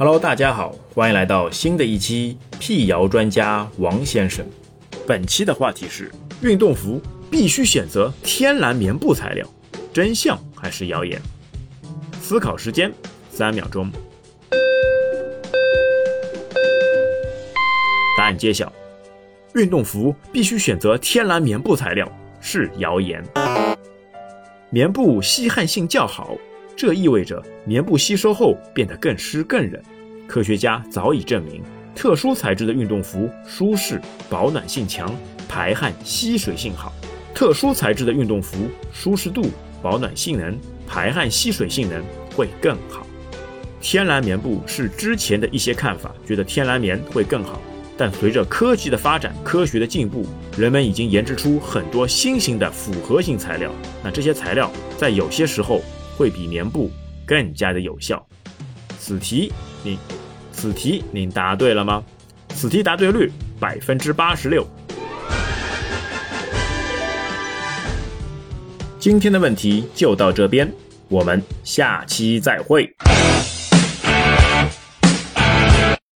Hello，大家好，欢迎来到新的一期辟谣专家王先生。本期的话题是：运动服必须选择天然棉布材料，真相还是谣言？思考时间三秒钟。答案揭晓：运动服必须选择天然棉布材料是谣言。棉布吸汗性较好，这意味着棉布吸收后变得更湿更韧。科学家早已证明，特殊材质的运动服舒适、保暖性强、排汗吸水性好。特殊材质的运动服舒适度、保暖性能、排汗吸水性能会更好。天然棉布是之前的一些看法，觉得天然棉会更好。但随着科技的发展，科学的进步，人们已经研制出很多新型的复合型材料。那这些材料在有些时候会比棉布更加的有效。此题您，此题您答对了吗？此题答对率百分之八十六。今天的问题就到这边，我们下期再会。